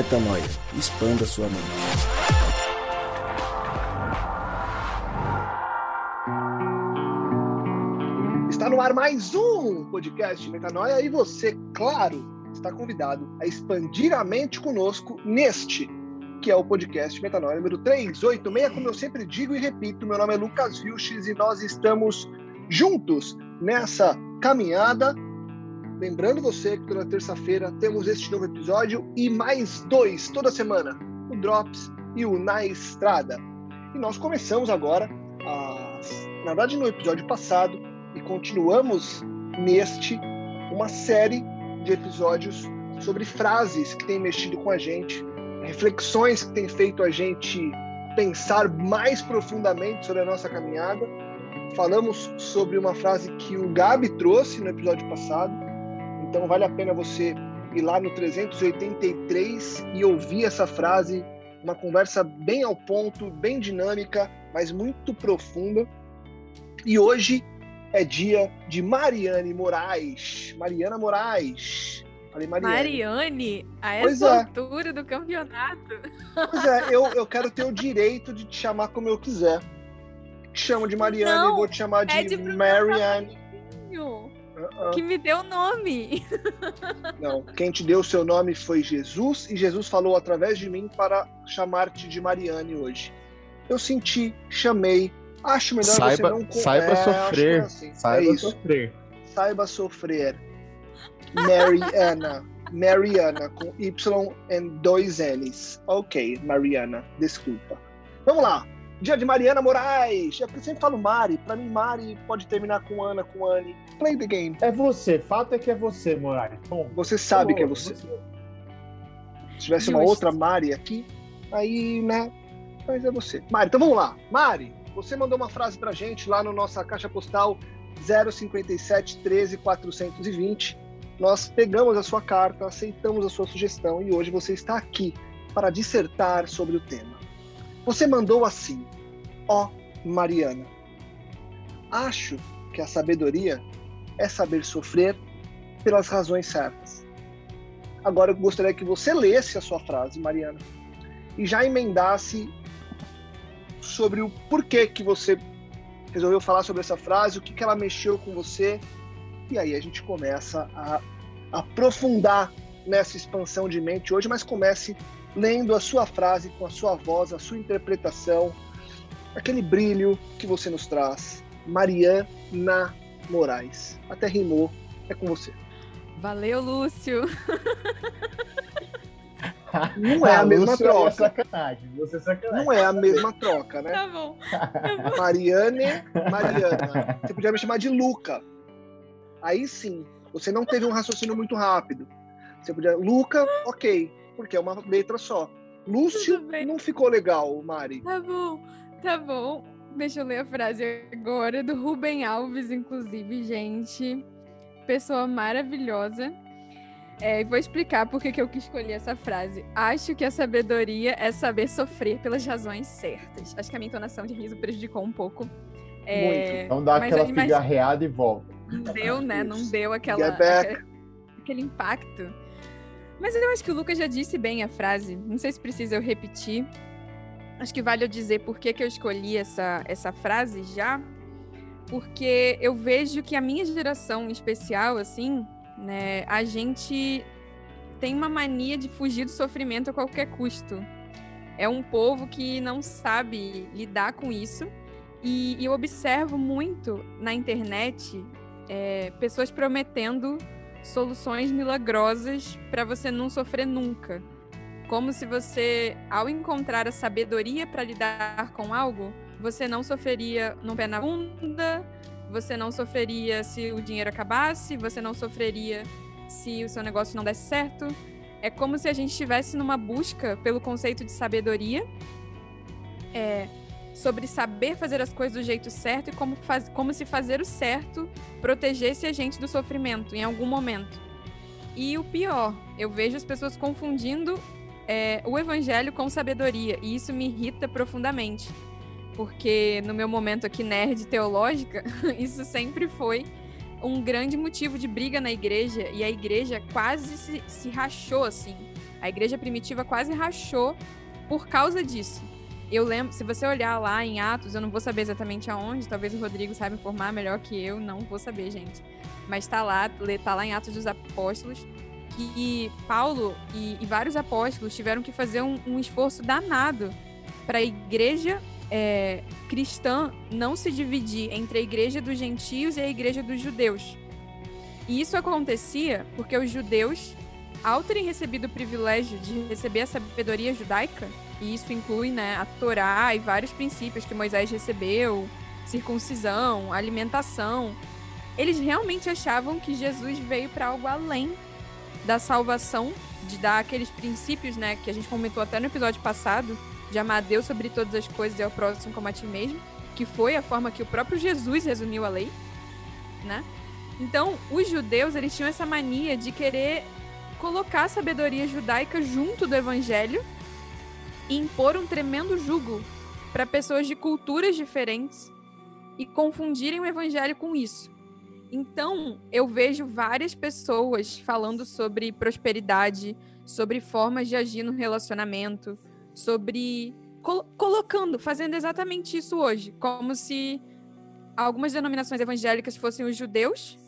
Metanoia. Expanda sua mente. Está no ar mais um podcast Metanoia e você, claro, está convidado a expandir a mente conosco neste, que é o podcast Metanoia número 386. Como eu sempre digo e repito, meu nome é Lucas Vilches e nós estamos juntos nessa caminhada Lembrando você que toda terça-feira temos este novo episódio e mais dois toda semana, o Drops e o Na Estrada. E nós começamos agora, as... na verdade no episódio passado, e continuamos neste, uma série de episódios sobre frases que têm mexido com a gente, reflexões que têm feito a gente pensar mais profundamente sobre a nossa caminhada. Falamos sobre uma frase que o Gabi trouxe no episódio passado, então vale a pena você ir lá no 383 e ouvir essa frase, uma conversa bem ao ponto, bem dinâmica, mas muito profunda. E hoje é dia de Mariane Moraes. Mariana Moraes. Falei Mariane. Mariane, a essa é. altura do campeonato. Pois é, eu, eu quero ter o direito de te chamar como eu quiser. Te chamo de Mariane, Não, vou te chamar de Mariane que me deu o nome. Não, quem te deu o seu nome foi Jesus e Jesus falou através de mim para chamar-te de Mariane hoje. Eu senti, chamei, acho melhor saiba, você não saiba é, sofrer, assim. saiba é sofrer. Saiba sofrer. Mariana, Mariana com Y e dois N's. Ok, Mariana, desculpa. Vamos lá. Dia de Mariana Moraes. Eu sempre falo Mari. Pra mim, Mari pode terminar com Ana, com Anne. Play the game. É você. Fato é que é você, Moraes. Bom, você sabe que é você. você. Se tivesse Justo. uma outra Mari aqui, aí, né? Mas é você. Mari, então vamos lá. Mari, você mandou uma frase pra gente lá no nossa caixa postal 057 13 420. Nós pegamos a sua carta, aceitamos a sua sugestão e hoje você está aqui para dissertar sobre o tema. Você mandou assim: Ó oh, Mariana, acho que a sabedoria é saber sofrer pelas razões certas. Agora eu gostaria que você lesse a sua frase, Mariana, e já emendasse sobre o porquê que você resolveu falar sobre essa frase, o que, que ela mexeu com você, e aí a gente começa a aprofundar nessa expansão de mente hoje, mas comece lendo a sua frase com a sua voz, a sua interpretação, aquele brilho que você nos traz. Mariana Moraes. Até rimou, é com você. Valeu, Lúcio. Não é a mesma Lúcio é troca. É sacanagem. Você é sacanagem. Não é a mesma troca, né? Tá bom. Tá bom. Mariane, Mariana. Você podia me chamar de Luca. Aí sim, você não teve um raciocínio muito rápido. Você podia. Luca, ok porque é uma letra só. Lúcio não ficou legal, Mari. Tá bom, tá bom. Deixa eu ler a frase agora, do Rubem Alves, inclusive, gente. Pessoa maravilhosa. É, vou explicar por que eu quis escolher essa frase. Acho que a sabedoria é saber sofrer pelas razões certas. Acho que a minha entonação de riso prejudicou um pouco. É, Muito. Então dá aquela pigarreada e volta. Não deu, né? Não deu aquela, aquele, aquele impacto. Mas eu acho que o Lucas já disse bem a frase. Não sei se precisa eu repetir. Acho que vale eu dizer por que, que eu escolhi essa, essa frase já. Porque eu vejo que a minha geração em especial, assim, né, a gente tem uma mania de fugir do sofrimento a qualquer custo. É um povo que não sabe lidar com isso. E, e eu observo muito na internet é, pessoas prometendo soluções milagrosas para você não sofrer nunca. Como se você, ao encontrar a sabedoria para lidar com algo, você não sofreria no pé na bunda, você não sofreria se o dinheiro acabasse, você não sofreria se o seu negócio não desse certo. É como se a gente estivesse numa busca pelo conceito de sabedoria. É, sobre saber fazer as coisas do jeito certo e como, faz, como se fazer o certo protegesse a gente do sofrimento em algum momento. E o pior, eu vejo as pessoas confundindo é, o evangelho com sabedoria, e isso me irrita profundamente. Porque no meu momento aqui nerd teológica, isso sempre foi um grande motivo de briga na igreja, e a igreja quase se, se rachou assim A igreja primitiva quase rachou por causa disso. Eu lembro, se você olhar lá em Atos, eu não vou saber exatamente aonde, talvez o Rodrigo saiba informar melhor que eu, não vou saber, gente. Mas tá lá, tá lá em Atos dos Apóstolos, que Paulo e, e vários apóstolos tiveram que fazer um, um esforço danado para a igreja é, cristã não se dividir entre a igreja dos gentios e a igreja dos judeus. E isso acontecia porque os judeus, ao terem recebido o privilégio de receber a sabedoria judaica, e isso inclui né, a Torá e vários princípios que Moisés recebeu, circuncisão, alimentação, eles realmente achavam que Jesus veio para algo além da salvação, de dar aqueles princípios, né, que a gente comentou até no episódio passado, de amar a Deus sobre todas as coisas e ao próximo como a ti mesmo, que foi a forma que o próprio Jesus resumiu a lei, né? Então, os judeus, eles tinham essa mania de querer colocar a sabedoria judaica junto do evangelho e impor um tremendo jugo para pessoas de culturas diferentes e confundirem o evangelho com isso. Então, eu vejo várias pessoas falando sobre prosperidade, sobre formas de agir no relacionamento, sobre col colocando, fazendo exatamente isso hoje, como se algumas denominações evangélicas fossem os judeus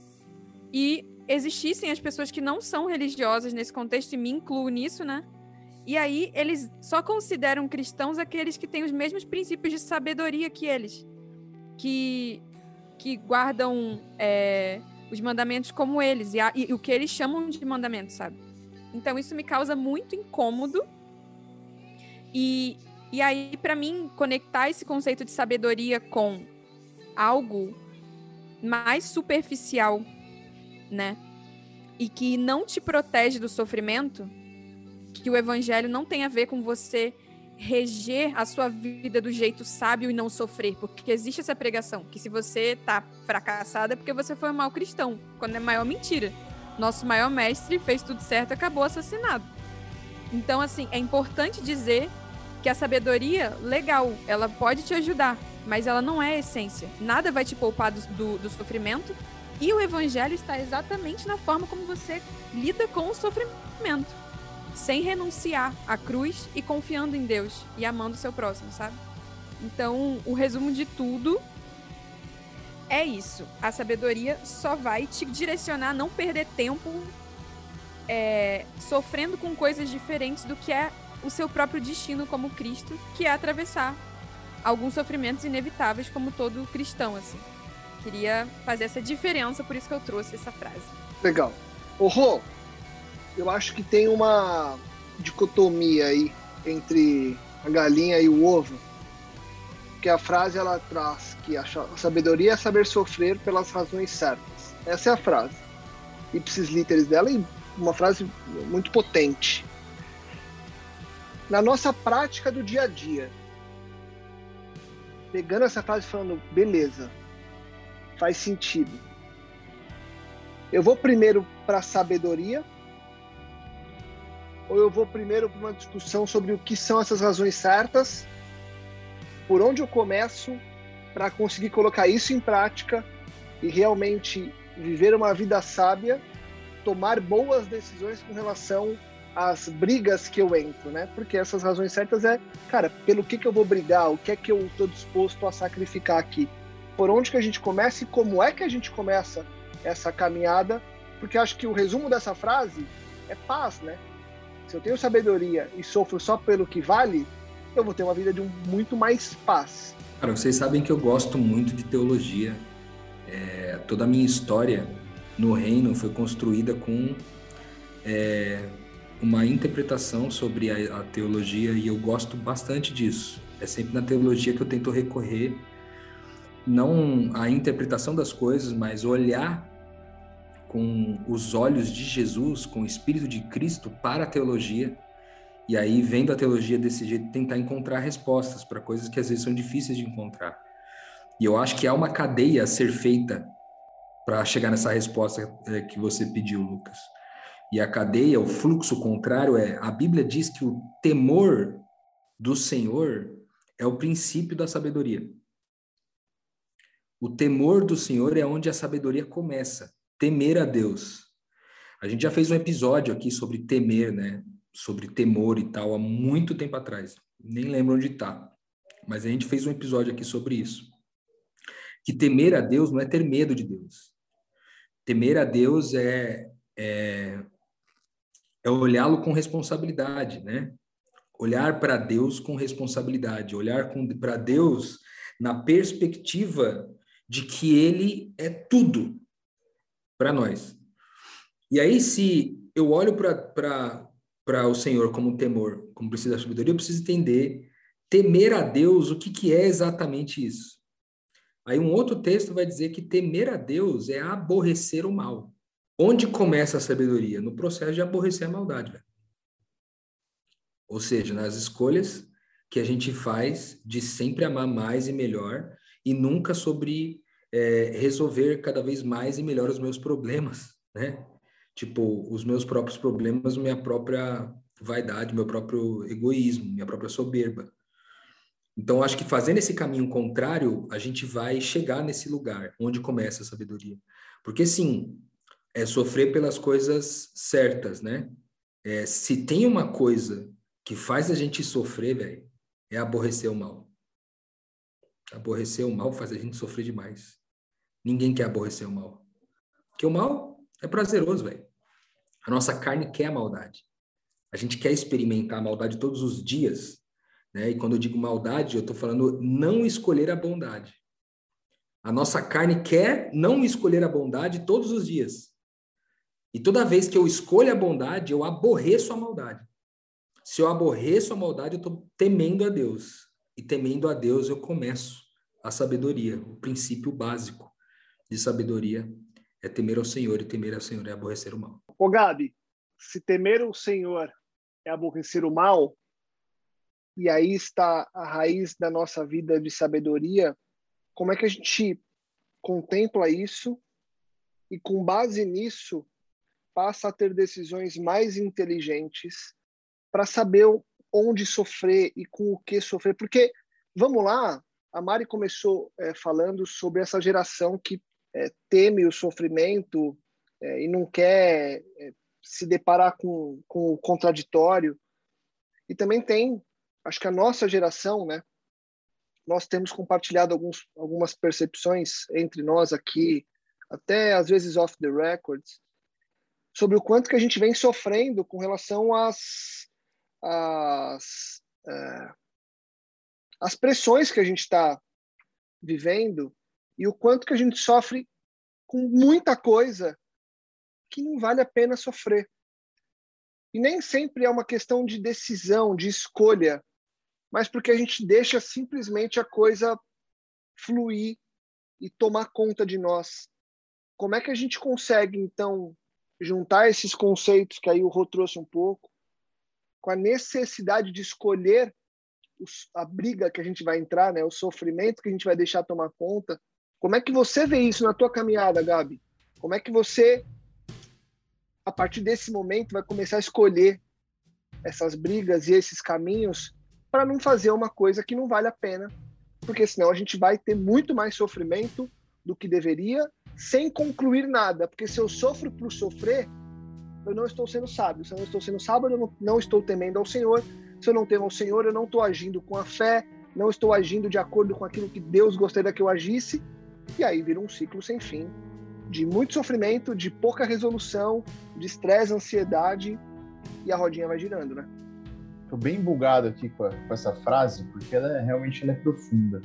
e existissem as pessoas que não são religiosas nesse contexto, e me incluo nisso, né? E aí eles só consideram cristãos aqueles que têm os mesmos princípios de sabedoria que eles, que, que guardam é, os mandamentos como eles, e, a, e o que eles chamam de mandamentos, sabe? Então isso me causa muito incômodo e, e aí, para mim, conectar esse conceito de sabedoria com algo mais superficial, né? E que não te protege do sofrimento, que o evangelho não tem a ver com você reger a sua vida do jeito sábio e não sofrer, porque existe essa pregação que se você tá fracassado é porque você foi um mau cristão, quando é maior mentira. Nosso maior mestre fez tudo certo, acabou assassinado. Então assim, é importante dizer que a sabedoria, legal, ela pode te ajudar, mas ela não é a essência. Nada vai te poupar do, do, do sofrimento. E o evangelho está exatamente na forma como você lida com o sofrimento. Sem renunciar à cruz e confiando em Deus e amando o seu próximo, sabe? Então, o resumo de tudo é isso. A sabedoria só vai te direcionar a não perder tempo é, sofrendo com coisas diferentes do que é o seu próprio destino como Cristo, que é atravessar alguns sofrimentos inevitáveis como todo cristão, assim. Queria fazer essa diferença, por isso que eu trouxe essa frase. Legal. Ô eu acho que tem uma dicotomia aí entre a galinha e o ovo, que a frase ela traz que a sabedoria é saber sofrer pelas razões certas. Essa é a frase. Ipsis literis dela e uma frase muito potente na nossa prática do dia a dia. Pegando essa frase e falando, beleza, faz sentido. Eu vou primeiro para a sabedoria ou eu vou primeiro para uma discussão sobre o que são essas razões certas, por onde eu começo para conseguir colocar isso em prática e realmente viver uma vida sábia, tomar boas decisões com relação as brigas que eu entro, né? Porque essas razões certas é, cara, pelo que, que eu vou brigar, o que é que eu estou disposto a sacrificar aqui, por onde que a gente começa e como é que a gente começa essa caminhada, porque acho que o resumo dessa frase é paz, né? Se eu tenho sabedoria e sofro só pelo que vale, eu vou ter uma vida de um, muito mais paz. Cara, vocês sabem que eu gosto muito de teologia. É, toda a minha história no reino foi construída com é, uma interpretação sobre a, a, teologia e eu gosto bastante disso. É sempre na teologia que eu tento recorrer, não à interpretação das coisas, mas olhar com os olhos de Jesus, com o Espírito de Cristo para a teologia. E aí, vendo a teologia desse jeito, tentar encontrar respostas para coisas que às vezes são difíceis de encontrar. E eu acho que há uma cadeia a ser feita para chegar nessa resposta eh, que você pediu, Lucas. E a cadeia, o fluxo contrário é: a Bíblia diz que o temor do Senhor é o princípio da sabedoria. O temor do Senhor é onde a sabedoria começa. Temer a Deus. A gente já fez um episódio aqui sobre temer, né? sobre temor e tal há muito tempo atrás. Nem lembro onde está. Mas a gente fez um episódio aqui sobre isso. Que temer a Deus não é ter medo de Deus. Temer a Deus é, é, é olhá-lo com responsabilidade, né? Olhar para Deus com responsabilidade, olhar para Deus na perspectiva de que Ele é tudo para nós. E aí, se eu olho para o Senhor como temor, como precisa da sabedoria, eu preciso entender, temer a Deus, o que, que é exatamente isso? Aí um outro texto vai dizer que temer a Deus é aborrecer o mal. Onde começa a sabedoria? No processo de aborrecer a maldade. Ou seja, nas escolhas que a gente faz de sempre amar mais e melhor e nunca sobre é, resolver cada vez mais e melhor os meus problemas, né? Tipo, os meus próprios problemas, minha própria vaidade, meu próprio egoísmo, minha própria soberba. Então, acho que fazendo esse caminho contrário, a gente vai chegar nesse lugar onde começa a sabedoria. Porque, sim, é sofrer pelas coisas certas, né? É, se tem uma coisa que faz a gente sofrer, velho, é aborrecer o mal. Aborrecer o mal faz a gente sofrer demais. Ninguém quer aborrecer o mal. Porque o mal é prazeroso, velho. A nossa carne quer a maldade. A gente quer experimentar a maldade todos os dias. Né? E quando eu digo maldade, eu estou falando não escolher a bondade. A nossa carne quer não escolher a bondade todos os dias. E toda vez que eu escolho a bondade, eu aborreço a maldade. Se eu aborreço a maldade, eu estou temendo a Deus. E temendo a Deus, eu começo a sabedoria, o princípio básico de sabedoria é temer ao Senhor, e temer ao Senhor é aborrecer o mal. Ô Gabi, se temer o Senhor é aborrecer o mal, e aí está a raiz da nossa vida de sabedoria, como é que a gente contempla isso e, com base nisso, passa a ter decisões mais inteligentes para saber onde sofrer e com o que sofrer? Porque, vamos lá, a Mari começou é, falando sobre essa geração que é, teme o sofrimento é, e não quer é, se deparar com, com o contraditório. E também tem acho que a nossa geração, né, nós temos compartilhado alguns, algumas percepções entre nós aqui, até às vezes off the records, sobre o quanto que a gente vem sofrendo com relação às, às, é, às pressões que a gente está vivendo e o quanto que a gente sofre com muita coisa que não vale a pena sofrer. E nem sempre é uma questão de decisão, de escolha, mas porque a gente deixa simplesmente a coisa fluir e tomar conta de nós. Como é que a gente consegue, então, juntar esses conceitos que aí o Rô trouxe um pouco, com a necessidade de escolher a briga que a gente vai entrar, né, o sofrimento que a gente vai deixar tomar conta. Como é que você vê isso na tua caminhada, Gabi? Como é que você, a partir desse momento, vai começar a escolher essas brigas e esses caminhos para não fazer uma coisa que não vale a pena, porque senão a gente vai ter muito mais sofrimento do que deveria, sem concluir nada. Porque se eu sofro por sofrer, eu não estou sendo sábio. Se eu não estou sendo sábio, eu não, não estou temendo ao Senhor. Se eu não temo ao Senhor, eu não estou agindo com a fé, não estou agindo de acordo com aquilo que Deus gostaria que eu agisse. E aí vira um ciclo sem fim de muito sofrimento, de pouca resolução, de estresse, ansiedade, e a rodinha vai girando, né? Tô bem bugado aqui com, a, com essa frase, porque ela é, realmente ela é profunda.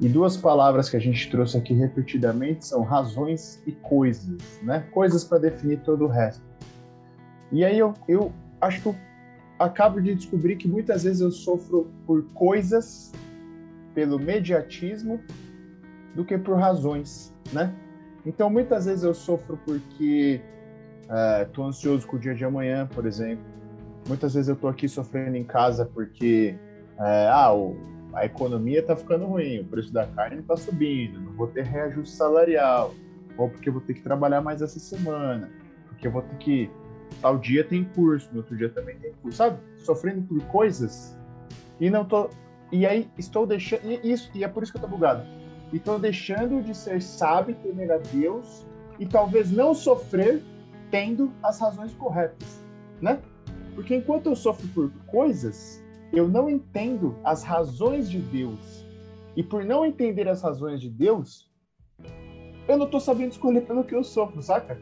E duas palavras que a gente trouxe aqui repetidamente são razões e coisas, né? Coisas para definir todo o resto. E aí eu, eu acho que eu acabo de descobrir que muitas vezes eu sofro por coisas, pelo mediatismo, do que por razões, né? Então muitas vezes eu sofro porque estou uh, ansioso com o dia de amanhã, por exemplo Muitas vezes eu estou aqui sofrendo em casa porque é, ah, o, a economia está ficando ruim, o preço da carne está subindo, não vou ter reajuste salarial, ou porque eu vou ter que trabalhar mais essa semana, porque eu vou ter que. Tal dia tem curso, no outro dia também tem curso, sabe? Sofrendo por coisas e não tô. E aí estou deixando. E, isso, e é por isso que eu tô bugado. E estou deixando de ser sábio, temer a Deus e talvez não sofrer tendo as razões corretas, né? Porque enquanto eu sofro por coisas, eu não entendo as razões de Deus. E por não entender as razões de Deus, eu não estou sabendo escolher pelo que eu sofro, saca?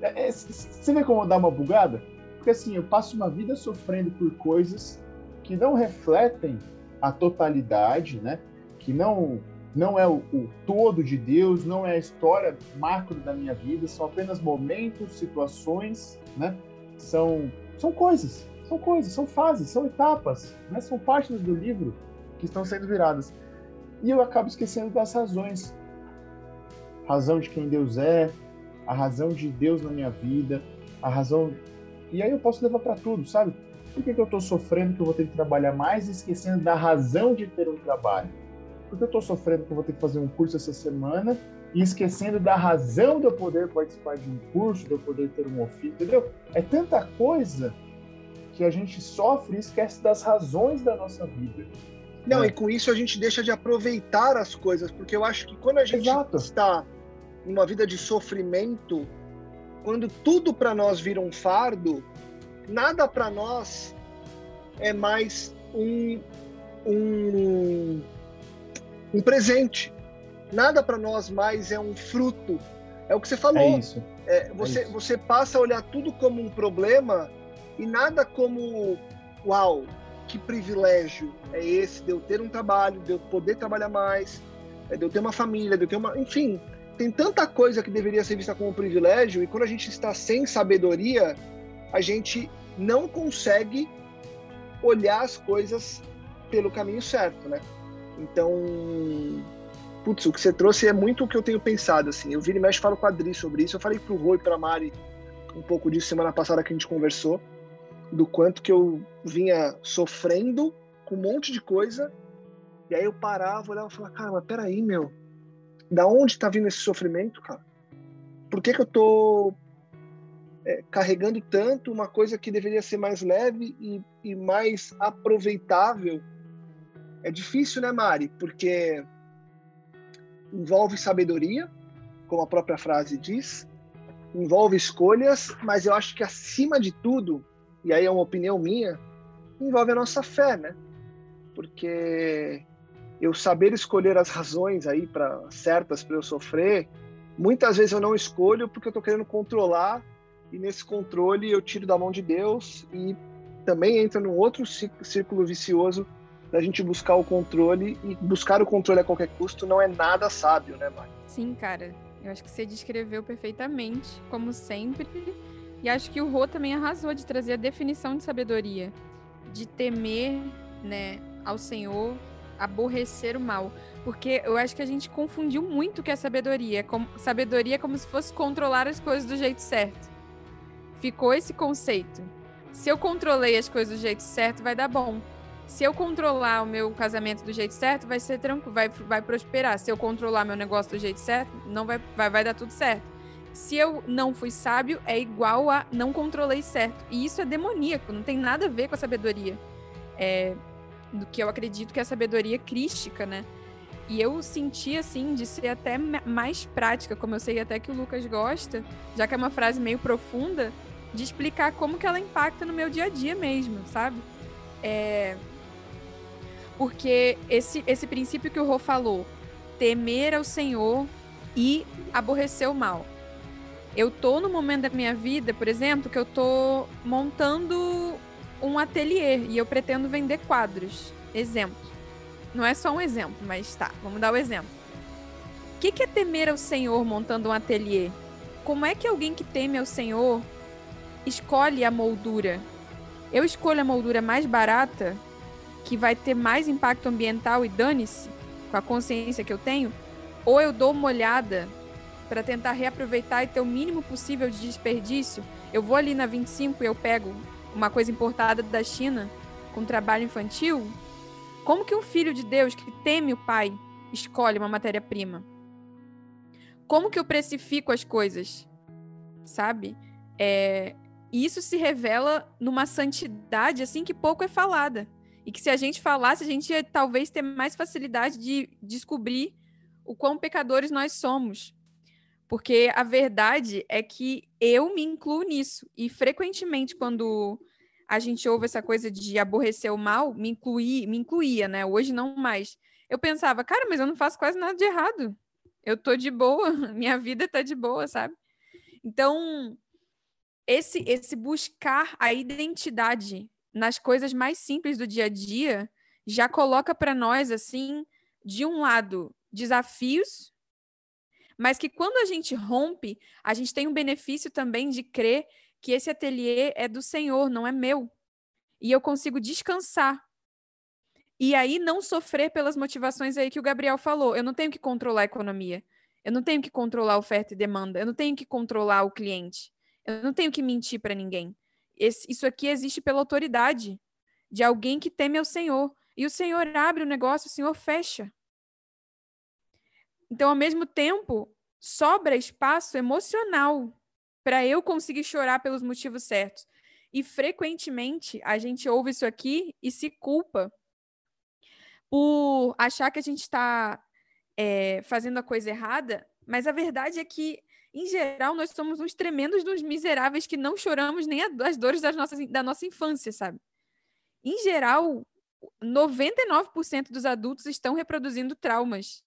É, é, você vê como dá uma bugada? Porque assim, eu passo uma vida sofrendo por coisas que não refletem a totalidade, né? Que não não é o, o, todo de Deus, não é a história macro da minha vida, são apenas momentos, situações, né? São, são coisas, são coisas, são fases, são etapas, né? São páginas do livro que estão sendo viradas. E eu acabo esquecendo das razões. Razão de quem Deus é, a razão de Deus na minha vida, a razão. E aí eu posso levar para tudo, sabe? Por que, que eu estou sofrendo que eu vou ter que trabalhar mais esquecendo da razão de ter um trabalho? Por que eu estou sofrendo que eu vou ter que fazer um curso essa semana e esquecendo da razão de eu poder participar de um curso, de eu poder ter um ofício, entendeu? É tanta coisa que a gente sofre e esquece das razões da nossa vida. Não, é. e com isso a gente deixa de aproveitar as coisas, porque eu acho que quando a gente Exato. está em uma vida de sofrimento, quando tudo para nós vira um fardo, nada para nós é mais um, um, um presente. Nada para nós mais é um fruto. É o que você falou. É isso. É, você, é isso. você passa a olhar tudo como um problema e nada como, uau, que privilégio é esse de eu ter um trabalho, de eu poder trabalhar mais, é, de eu ter uma família, de eu ter uma. Enfim, tem tanta coisa que deveria ser vista como um privilégio e quando a gente está sem sabedoria, a gente não consegue olhar as coisas pelo caminho certo, né? Então, putz, o que você trouxe é muito o que eu tenho pensado, assim. Eu vira e mexe falo com a Adri sobre isso. Eu falei pro Rô e pra Mari um pouco disso semana passada que a gente conversou, do quanto que eu vinha sofrendo com um monte de coisa, e aí eu parava, olhava e falava, cara, mas peraí, meu, da onde tá vindo esse sofrimento, cara? Por que que eu tô é, carregando tanto uma coisa que deveria ser mais leve e, e mais aproveitável é difícil, né, Mari? Porque envolve sabedoria, como a própria frase diz, envolve escolhas, mas eu acho que acima de tudo, e aí é uma opinião minha, envolve a nossa fé, né? Porque eu saber escolher as razões aí para certas para eu sofrer, muitas vezes eu não escolho porque eu estou querendo controlar e nesse controle eu tiro da mão de Deus e também entra num outro círculo vicioso da gente buscar o controle e buscar o controle a qualquer custo não é nada sábio, né, Mari? Sim, cara. Eu acho que você descreveu perfeitamente, como sempre. E acho que o Rô também arrasou de trazer a definição de sabedoria, de temer, né, ao Senhor, aborrecer o mal, porque eu acho que a gente confundiu muito o que é sabedoria, como sabedoria é como se fosse controlar as coisas do jeito certo. Ficou esse conceito. Se eu controlei as coisas do jeito certo, vai dar bom se eu controlar o meu casamento do jeito certo, vai ser tranquilo, vai, vai prosperar. Se eu controlar meu negócio do jeito certo, não vai, vai, vai dar tudo certo. Se eu não fui sábio, é igual a não controlei certo. E isso é demoníaco, não tem nada a ver com a sabedoria. É, do que eu acredito que é a sabedoria crística, né? E eu senti, assim, de ser até mais prática, como eu sei até que o Lucas gosta, já que é uma frase meio profunda, de explicar como que ela impacta no meu dia a dia mesmo, sabe? É, porque esse, esse princípio que o Rô falou, temer ao Senhor e aborrecer o mal. Eu tô no momento da minha vida, por exemplo, que eu tô montando um ateliê e eu pretendo vender quadros. Exemplo. Não é só um exemplo, mas tá, vamos dar o exemplo. O que, que é temer ao Senhor montando um ateliê? Como é que alguém que teme ao Senhor escolhe a moldura? Eu escolho a moldura mais barata que vai ter mais impacto ambiental e dane-se, com a consciência que eu tenho, ou eu dou uma olhada para tentar reaproveitar e ter o mínimo possível de desperdício. Eu vou ali na 25 e eu pego uma coisa importada da China com trabalho infantil. Como que um filho de Deus que teme o pai escolhe uma matéria-prima? Como que eu precifico as coisas? Sabe? É, isso se revela numa santidade assim que pouco é falada. E que se a gente falasse, a gente ia talvez ter mais facilidade de descobrir o quão pecadores nós somos. Porque a verdade é que eu me incluo nisso. E frequentemente, quando a gente ouve essa coisa de aborrecer o mal, me, incluir, me incluía, né? Hoje não mais. Eu pensava, cara, mas eu não faço quase nada de errado. Eu tô de boa, minha vida tá de boa, sabe? Então, esse, esse buscar a identidade nas coisas mais simples do dia a dia já coloca para nós, assim, de um lado, desafios, mas que quando a gente rompe, a gente tem um benefício também de crer que esse ateliê é do Senhor, não é meu. E eu consigo descansar. E aí não sofrer pelas motivações aí que o Gabriel falou. Eu não tenho que controlar a economia. Eu não tenho que controlar a oferta e demanda. Eu não tenho que controlar o cliente. Eu não tenho que mentir para ninguém. Esse, isso aqui existe pela autoridade de alguém que teme ao Senhor. E o Senhor abre o negócio, o Senhor fecha. Então, ao mesmo tempo, sobra espaço emocional para eu conseguir chorar pelos motivos certos. E frequentemente a gente ouve isso aqui e se culpa por achar que a gente está é, fazendo a coisa errada, mas a verdade é que, em geral, nós somos uns tremendos dos miseráveis que não choramos nem as dores das nossas, da nossa infância, sabe? Em geral, 99% dos adultos estão reproduzindo traumas.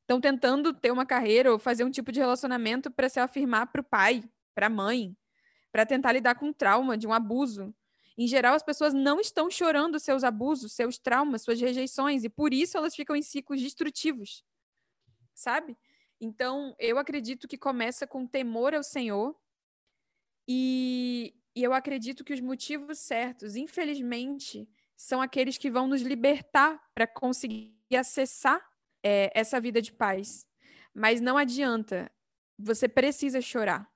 Estão tentando ter uma carreira ou fazer um tipo de relacionamento para se afirmar para o pai, para a mãe, para tentar lidar com o trauma de um abuso. Em geral, as pessoas não estão chorando seus abusos, seus traumas, suas rejeições, e por isso elas ficam em ciclos destrutivos. Sabe? Então, eu acredito que começa com temor ao Senhor, e, e eu acredito que os motivos certos, infelizmente, são aqueles que vão nos libertar para conseguir acessar é, essa vida de paz. Mas não adianta, você precisa chorar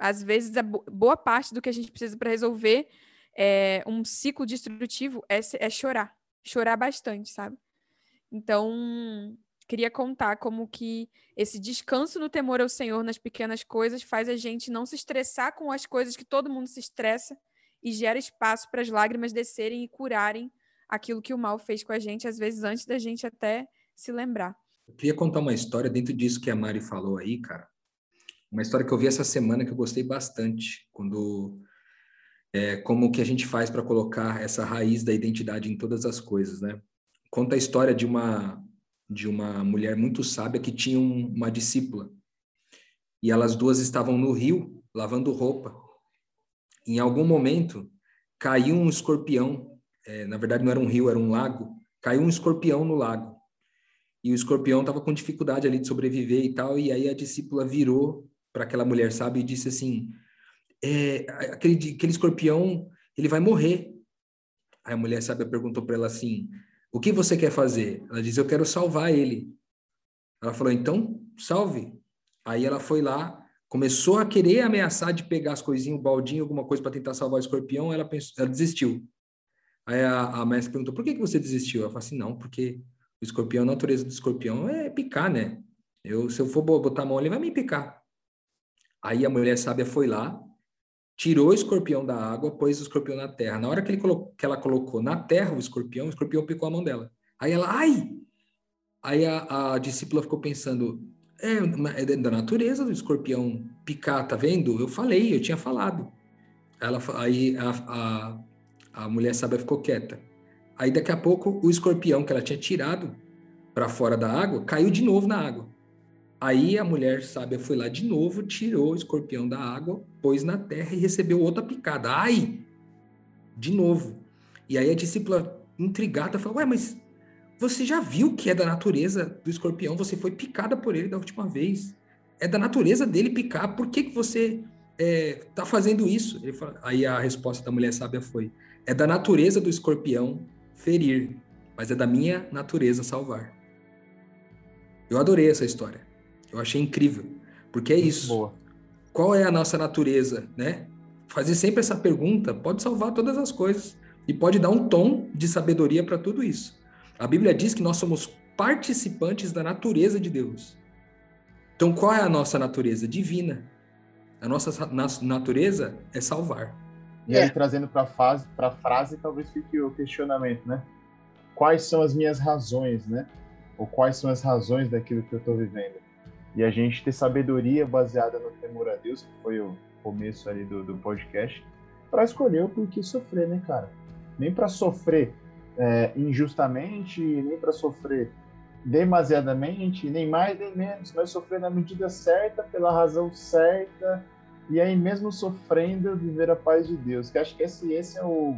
às vezes, a boa parte do que a gente precisa para resolver é, um ciclo destrutivo é, é chorar. Chorar bastante, sabe? Então, queria contar como que esse descanso no temor ao Senhor nas pequenas coisas faz a gente não se estressar com as coisas que todo mundo se estressa e gera espaço para as lágrimas descerem e curarem aquilo que o mal fez com a gente, às vezes antes da gente até se lembrar. Eu queria contar uma história dentro disso que a Mari falou aí, cara uma história que eu vi essa semana que eu gostei bastante, quando é, como que a gente faz para colocar essa raiz da identidade em todas as coisas, né? Conta a história de uma de uma mulher muito sábia que tinha um, uma discípula e elas duas estavam no rio lavando roupa. Em algum momento caiu um escorpião, é, na verdade não era um rio, era um lago. Caiu um escorpião no lago e o escorpião estava com dificuldade ali de sobreviver e tal, e aí a discípula virou para aquela mulher, sabe? E disse assim: é, aquele, aquele escorpião, ele vai morrer. Aí a mulher, sabe, perguntou para ela assim: o que você quer fazer? Ela disse: eu quero salvar ele. Ela falou: então, salve. Aí ela foi lá, começou a querer ameaçar de pegar as coisinhas, o baldinho, alguma coisa para tentar salvar o escorpião. Ela, pensou, ela desistiu. Aí a, a mestre perguntou: por que, que você desistiu? Ela falou assim: não, porque o escorpião, a natureza do escorpião é picar, né? Eu, se eu for botar a mão, ele vai me picar. Aí a mulher sábia foi lá, tirou o escorpião da água, pôs o escorpião na terra. Na hora que, que ela colocou na terra o escorpião, o escorpião picou a mão dela. Aí ela, ai! Aí a, a discípula ficou pensando, é, é da natureza do escorpião picar, tá vendo? Eu falei, eu tinha falado. Ela, aí a, a, a mulher sábia ficou quieta. Aí daqui a pouco o escorpião que ela tinha tirado para fora da água caiu de novo na água. Aí a mulher sábia foi lá de novo, tirou o escorpião da água, pôs na terra e recebeu outra picada. Ai! De novo. E aí a discípula, intrigada, falou: Ué, mas você já viu que é da natureza do escorpião? Você foi picada por ele da última vez. É da natureza dele picar. Por que, que você está é, tá fazendo isso? Falou, aí a resposta da mulher sábia foi: É da natureza do escorpião ferir, mas é da minha natureza salvar. Eu adorei essa história. Eu achei incrível, porque é isso. Boa. Qual é a nossa natureza, né? Fazer sempre essa pergunta pode salvar todas as coisas e pode dar um tom de sabedoria para tudo isso. A Bíblia diz que nós somos participantes da natureza de Deus. Então, qual é a nossa natureza? Divina. A nossa natureza é salvar. E aí, é. trazendo para a frase, talvez fique o questionamento, né? Quais são as minhas razões, né? Ou quais são as razões daquilo que eu estou vivendo? E a gente ter sabedoria baseada no temor a Deus, que foi o começo ali do, do podcast, para escolher o porquê sofrer, né, cara? Nem para sofrer é, injustamente, nem para sofrer demasiadamente, nem mais nem menos, mas sofrer na medida certa, pela razão certa, e aí mesmo sofrendo, viver a paz de Deus. Que acho que esse, esse é o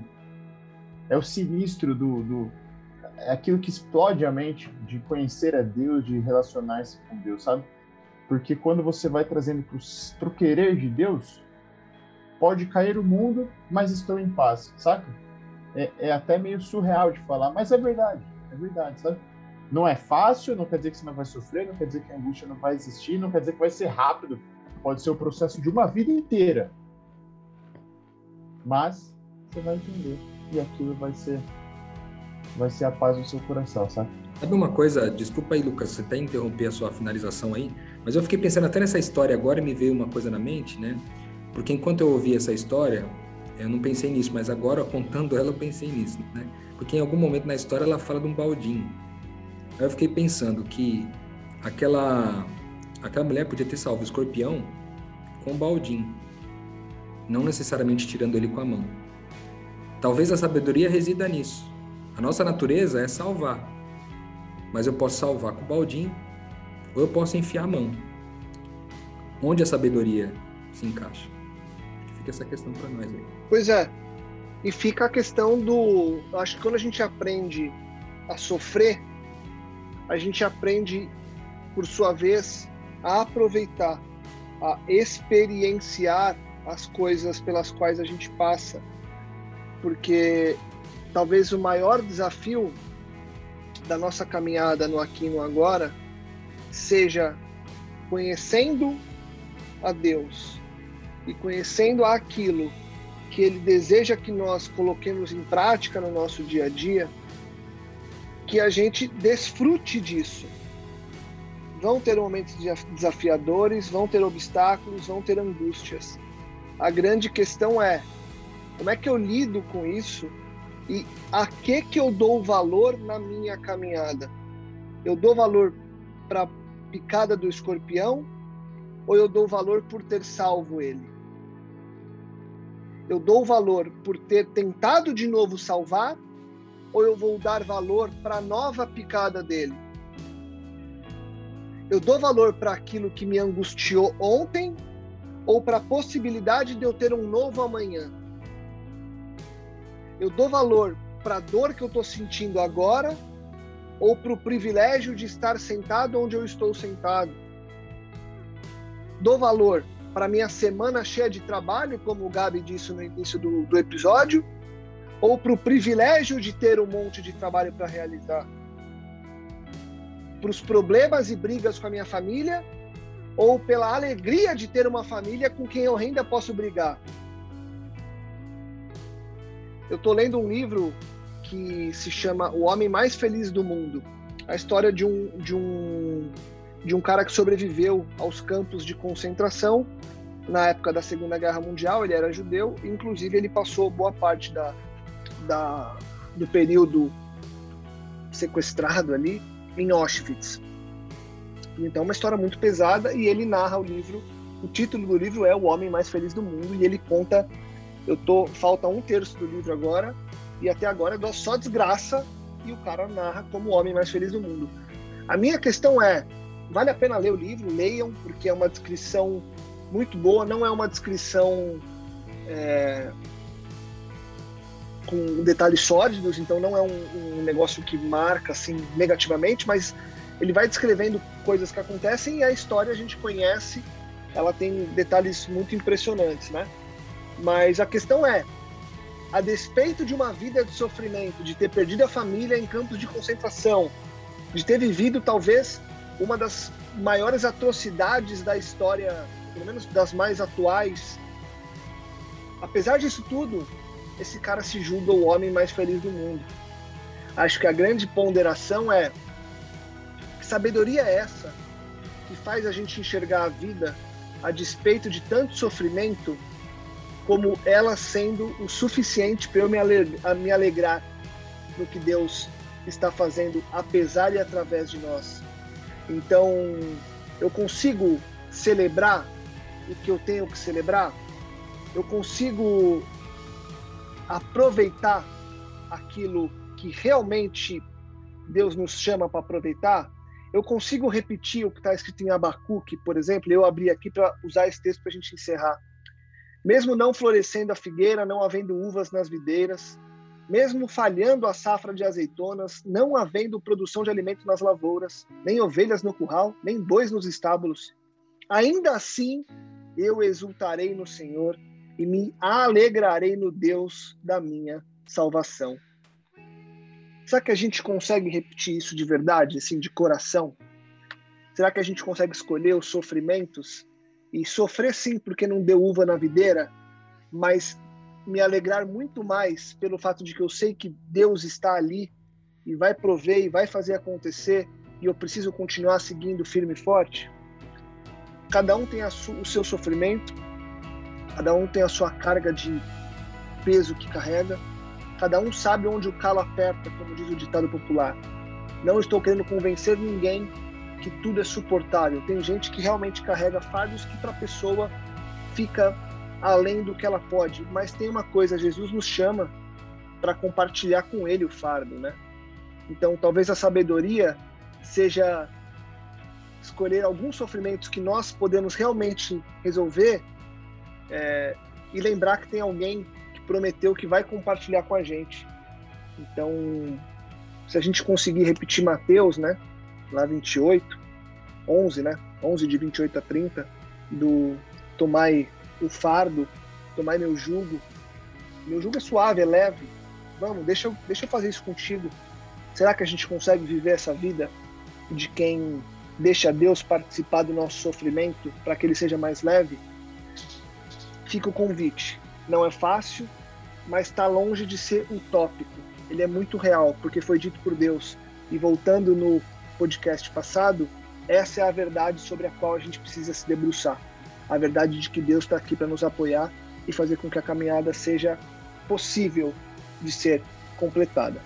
é o sinistro do, do é aquilo que explode a mente de conhecer a Deus, de relacionar-se com Deus, sabe? Porque quando você vai trazendo para o querer de Deus, pode cair o mundo, mas estou em paz, saca? É, é até meio surreal de falar, mas é verdade, é verdade, sabe? Não é fácil, não quer dizer que você não vai sofrer, não quer dizer que a angústia não vai existir, não quer dizer que vai ser rápido. Pode ser o processo de uma vida inteira. Mas você vai entender e aquilo vai ser vai ser a paz no seu coração, sabe? Sabe uma coisa? Desculpa aí, Lucas, você até interromper a sua finalização aí, mas eu fiquei pensando até nessa história agora e me veio uma coisa na mente, né? Porque enquanto eu ouvi essa história, eu não pensei nisso, mas agora contando ela eu pensei nisso, né? Porque em algum momento na história ela fala de um baldinho. Aí eu fiquei pensando que aquela aquela mulher podia ter salvo o escorpião com o baldinho, não necessariamente tirando ele com a mão. Talvez a sabedoria resida nisso. A nossa natureza é salvar, mas eu posso salvar com o baldinho ou eu posso enfiar a mão. Onde a sabedoria se encaixa? Fica essa questão para nós aí. Pois é. E fica a questão do. Acho que quando a gente aprende a sofrer, a gente aprende, por sua vez, a aproveitar, a experienciar as coisas pelas quais a gente passa. Porque talvez o maior desafio da nossa caminhada no aqui e no agora seja conhecendo a Deus e conhecendo aquilo que Ele deseja que nós coloquemos em prática no nosso dia a dia que a gente desfrute disso. Vão ter momentos desafiadores, vão ter obstáculos, vão ter angústias. A grande questão é como é que eu lido com isso e a que que eu dou valor na minha caminhada? Eu dou valor para picada do escorpião ou eu dou valor por ter salvo ele? Eu dou valor por ter tentado de novo salvar ou eu vou dar valor para a nova picada dele? Eu dou valor para aquilo que me angustiou ontem ou para a possibilidade de eu ter um novo amanhã? Eu dou valor para a dor que eu estou sentindo agora ou para o privilégio de estar sentado onde eu estou sentado? Dou valor para minha semana cheia de trabalho, como o Gabi disse no início do, do episódio, ou para o privilégio de ter um monte de trabalho para realizar? Para os problemas e brigas com a minha família? Ou pela alegria de ter uma família com quem eu ainda posso brigar? Eu estou lendo um livro que se chama O Homem Mais Feliz do Mundo. A história de um, de um, de um cara que sobreviveu aos campos de concentração na época da Segunda Guerra Mundial. Ele era judeu, inclusive ele passou boa parte da, da, do período sequestrado ali em Auschwitz. Então, uma história muito pesada e ele narra o livro. O título do livro é O Homem Mais Feliz do Mundo e ele conta. Eu tô falta um terço do livro agora e até agora eu só desgraça e o cara narra como o homem mais feliz do mundo. A minha questão é, vale a pena ler o livro? Leiam porque é uma descrição muito boa. Não é uma descrição é, com detalhes sólidos, então não é um, um, negócio que marca assim negativamente, mas ele vai descrevendo coisas que acontecem e a história a gente conhece, ela tem detalhes muito impressionantes, né? Mas a questão é, a despeito de uma vida de sofrimento, de ter perdido a família em campos de concentração, de ter vivido talvez uma das maiores atrocidades da história, pelo menos das mais atuais, apesar disso tudo, esse cara se julga o homem mais feliz do mundo. Acho que a grande ponderação é que sabedoria é essa que faz a gente enxergar a vida a despeito de tanto sofrimento como ela sendo o suficiente para eu me, me alegrar no que Deus está fazendo apesar e através de nós. Então, eu consigo celebrar o que eu tenho que celebrar? Eu consigo aproveitar aquilo que realmente Deus nos chama para aproveitar, eu consigo repetir o que está escrito em Abacuque, por exemplo, eu abri aqui para usar esse texto para a gente encerrar. Mesmo não florescendo a figueira, não havendo uvas nas videiras, mesmo falhando a safra de azeitonas, não havendo produção de alimento nas lavouras, nem ovelhas no curral, nem bois nos estábulos, ainda assim eu exultarei no Senhor e me alegrarei no Deus da minha salvação. Será que a gente consegue repetir isso de verdade, assim, de coração? Será que a gente consegue escolher os sofrimentos e sofrer sim porque não deu uva na videira, mas me alegrar muito mais pelo fato de que eu sei que Deus está ali e vai prover e vai fazer acontecer e eu preciso continuar seguindo firme e forte? Cada um tem o seu sofrimento, cada um tem a sua carga de peso que carrega, cada um sabe onde o calo aperta, como diz o ditado popular. Não estou querendo convencer ninguém que tudo é suportável. Tem gente que realmente carrega fardos que para a pessoa fica além do que ela pode. Mas tem uma coisa, Jesus nos chama para compartilhar com ele o fardo, né? Então, talvez a sabedoria seja escolher alguns sofrimentos que nós podemos realmente resolver é, e lembrar que tem alguém que prometeu que vai compartilhar com a gente. Então, se a gente conseguir repetir Mateus, né, lá 28, 11, né, 11 de 28 a 30, do tomai o fardo, tomai meu jugo. Meu jugo é suave, é leve. Vamos, deixa eu, deixa eu fazer isso contigo. Será que a gente consegue viver essa vida de quem deixa Deus participar do nosso sofrimento para que ele seja mais leve? Fica o convite. Não é fácil, mas está longe de ser utópico. Ele é muito real, porque foi dito por Deus. E voltando no podcast passado, essa é a verdade sobre a qual a gente precisa se debruçar a verdade de que Deus está aqui para nos apoiar e fazer com que a caminhada seja possível de ser completada.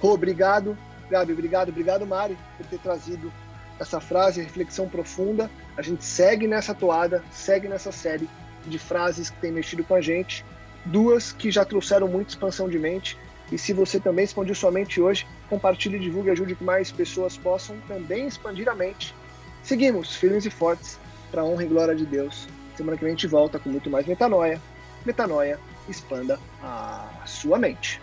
Rô, obrigado, Gabi, obrigado, obrigado, Mari, por ter trazido essa frase, reflexão profunda. A gente segue nessa toada, segue nessa série de frases que tem mexido com a gente, duas que já trouxeram muita expansão de mente. E se você também expandiu sua mente hoje, compartilhe, divulgue, ajude que mais pessoas possam também expandir a mente. Seguimos firmes e fortes para honra e glória de Deus. Semana que vem a gente volta com muito mais metanoia. Metanoia, expanda a sua mente.